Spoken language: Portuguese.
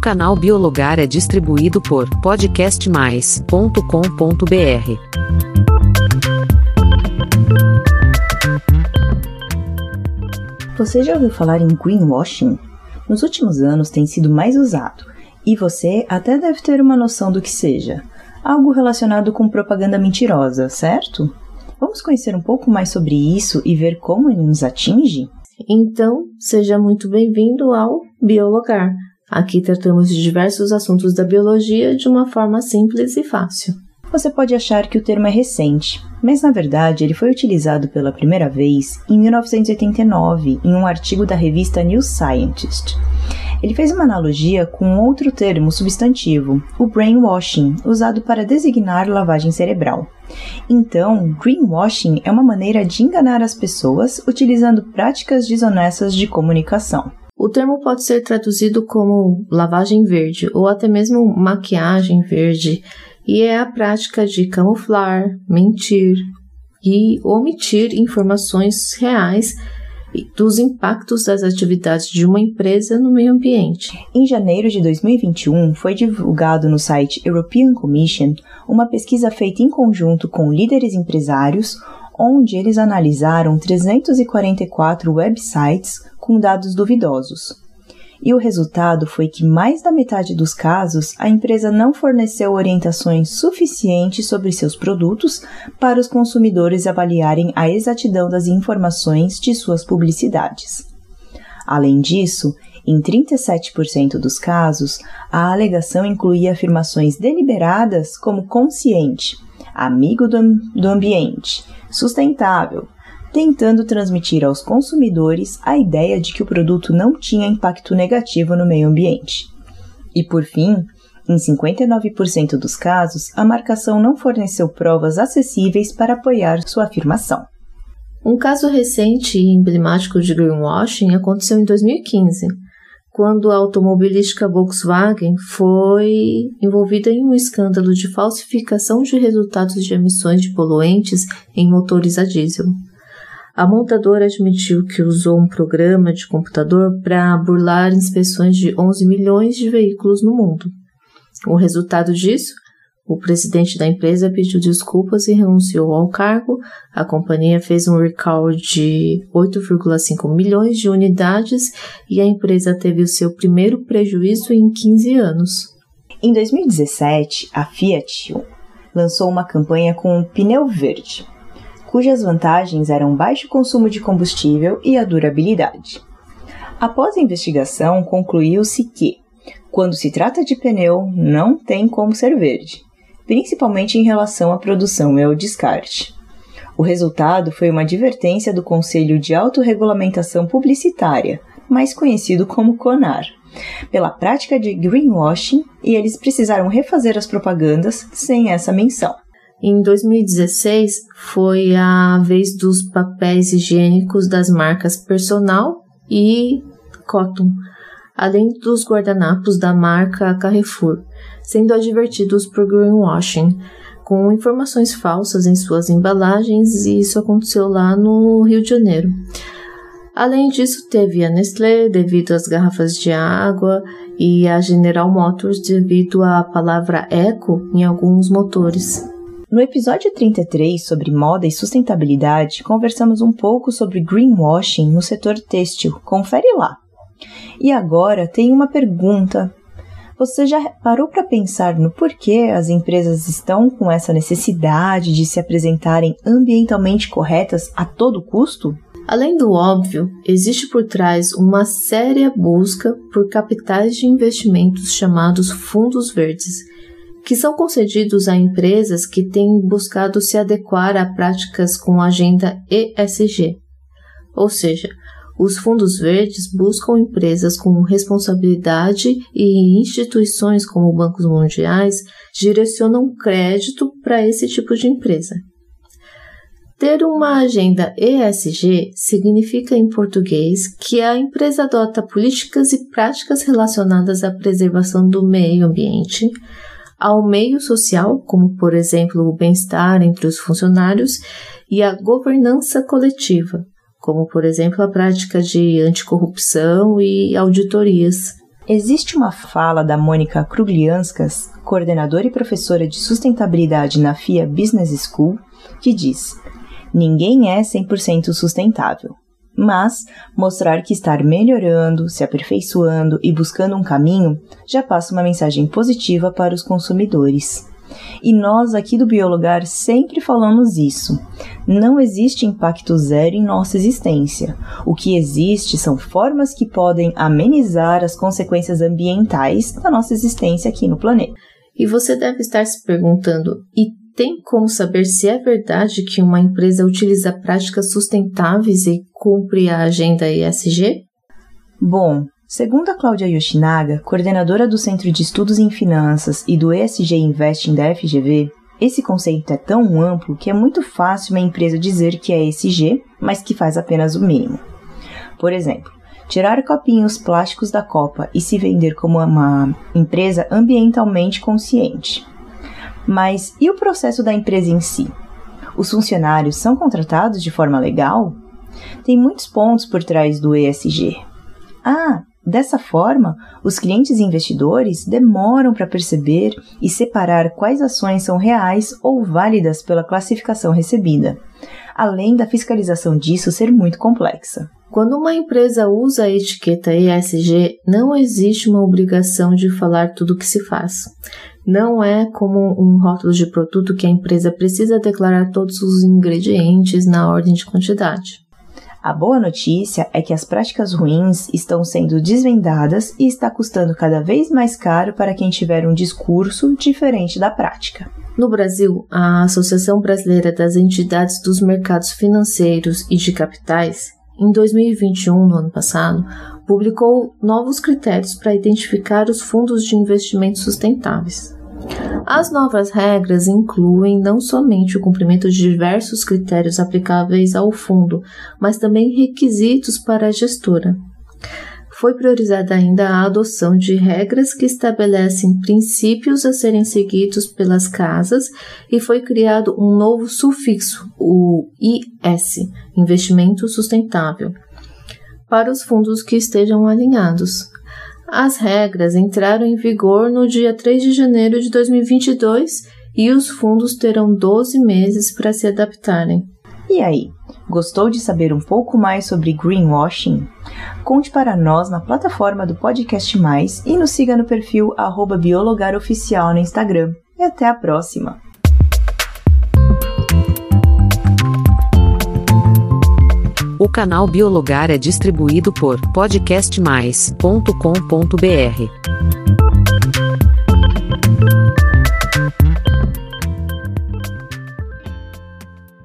canal Biologar é distribuído por podcastmais.com.br. Você já ouviu falar em greenwashing? Nos últimos anos tem sido mais usado, e você até deve ter uma noção do que seja. Algo relacionado com propaganda mentirosa, certo? Vamos conhecer um pouco mais sobre isso e ver como ele nos atinge? Então, seja muito bem-vindo ao Biologar. Aqui tratamos de diversos assuntos da biologia de uma forma simples e fácil. Você pode achar que o termo é recente, mas na verdade ele foi utilizado pela primeira vez em 1989 em um artigo da revista New Scientist. Ele fez uma analogia com outro termo substantivo, o brainwashing, usado para designar lavagem cerebral. Então, greenwashing é uma maneira de enganar as pessoas utilizando práticas desonestas de comunicação. O termo pode ser traduzido como lavagem verde ou até mesmo maquiagem verde, e é a prática de camuflar, mentir e omitir informações reais dos impactos das atividades de uma empresa no meio ambiente. Em janeiro de 2021, foi divulgado no site European Commission uma pesquisa feita em conjunto com líderes empresários, onde eles analisaram 344 websites com dados duvidosos. E o resultado foi que mais da metade dos casos a empresa não forneceu orientações suficientes sobre seus produtos para os consumidores avaliarem a exatidão das informações de suas publicidades. Além disso, em 37% dos casos, a alegação incluía afirmações deliberadas como consciente, amigo do, do ambiente, sustentável, tentando transmitir aos consumidores a ideia de que o produto não tinha impacto negativo no meio ambiente. E por fim, em 59% dos casos, a marcação não forneceu provas acessíveis para apoiar sua afirmação. Um caso recente e emblemático de greenwashing aconteceu em 2015, quando a automobilística Volkswagen foi envolvida em um escândalo de falsificação de resultados de emissões de poluentes em motores a diesel. A montadora admitiu que usou um programa de computador para burlar inspeções de 11 milhões de veículos no mundo. O resultado disso? O presidente da empresa pediu desculpas e renunciou ao cargo. A companhia fez um recall de 8,5 milhões de unidades e a empresa teve o seu primeiro prejuízo em 15 anos. Em 2017, a Fiat lançou uma campanha com pneu verde, cujas vantagens eram baixo consumo de combustível e a durabilidade. Após a investigação, concluiu-se que, quando se trata de pneu, não tem como ser verde, principalmente em relação à produção e ao descarte. O resultado foi uma advertência do Conselho de Autorregulamentação Publicitária, mais conhecido como CONAR, pela prática de greenwashing e eles precisaram refazer as propagandas sem essa menção. Em 2016, foi a vez dos papéis higiênicos das marcas Personal e Cotton, além dos guardanapos da marca Carrefour, sendo advertidos por greenwashing, com informações falsas em suas embalagens, e isso aconteceu lá no Rio de Janeiro. Além disso, teve a Nestlé devido às garrafas de água e a General Motors devido à palavra eco em alguns motores. No episódio 33 sobre moda e sustentabilidade, conversamos um pouco sobre greenwashing no setor têxtil. Confere lá. E agora tem uma pergunta. Você já parou para pensar no porquê as empresas estão com essa necessidade de se apresentarem ambientalmente corretas a todo custo? Além do óbvio, existe por trás uma séria busca por capitais de investimentos chamados fundos verdes que são concedidos a empresas que têm buscado se adequar a práticas com agenda ESG. Ou seja, os fundos verdes buscam empresas com responsabilidade e instituições como bancos mundiais direcionam crédito para esse tipo de empresa. Ter uma agenda ESG significa, em português, que a empresa adota políticas e práticas relacionadas à preservação do meio ambiente, ao meio social, como por exemplo o bem-estar entre os funcionários, e a governança coletiva, como por exemplo a prática de anticorrupção e auditorias. Existe uma fala da Mônica Kruglianskas, coordenadora e professora de sustentabilidade na FIA Business School, que diz: Ninguém é 100% sustentável, mas mostrar que estar melhorando, se aperfeiçoando e buscando um caminho já passa uma mensagem positiva para os consumidores. E nós aqui do Biologar sempre falamos isso. Não existe impacto zero em nossa existência. O que existe são formas que podem amenizar as consequências ambientais da nossa existência aqui no planeta. E você deve estar se perguntando: e tem como saber se é verdade que uma empresa utiliza práticas sustentáveis e cumpre a agenda ESG? Bom, segundo a Cláudia Yoshinaga, coordenadora do Centro de Estudos em Finanças e do ESG Investing da FGV, esse conceito é tão amplo que é muito fácil uma empresa dizer que é ESG, mas que faz apenas o mínimo. Por exemplo, tirar copinhos plásticos da copa e se vender como uma empresa ambientalmente consciente. Mas e o processo da empresa em si? Os funcionários são contratados de forma legal? Tem muitos pontos por trás do ESG. Ah, dessa forma, os clientes e investidores demoram para perceber e separar quais ações são reais ou válidas pela classificação recebida, além da fiscalização disso ser muito complexa. Quando uma empresa usa a etiqueta ESG, não existe uma obrigação de falar tudo o que se faz. Não é como um rótulo de produto que a empresa precisa declarar todos os ingredientes na ordem de quantidade. A boa notícia é que as práticas ruins estão sendo desvendadas e está custando cada vez mais caro para quem tiver um discurso diferente da prática. No Brasil, a Associação Brasileira das Entidades dos Mercados Financeiros e de Capitais, em 2021, no ano passado, publicou novos critérios para identificar os fundos de investimento sustentáveis. As novas regras incluem não somente o cumprimento de diversos critérios aplicáveis ao fundo, mas também requisitos para a gestora. Foi priorizada ainda a adoção de regras que estabelecem princípios a serem seguidos pelas casas e foi criado um novo sufixo, o IS, Investimento Sustentável, para os fundos que estejam alinhados. As regras entraram em vigor no dia 3 de janeiro de 2022 e os fundos terão 12 meses para se adaptarem. E aí, gostou de saber um pouco mais sobre greenwashing? Conte para nós na plataforma do Podcast Mais e nos siga no perfil biologaroficial no Instagram. E até a próxima! Canal Biologar é distribuído por podcastmais.com.br.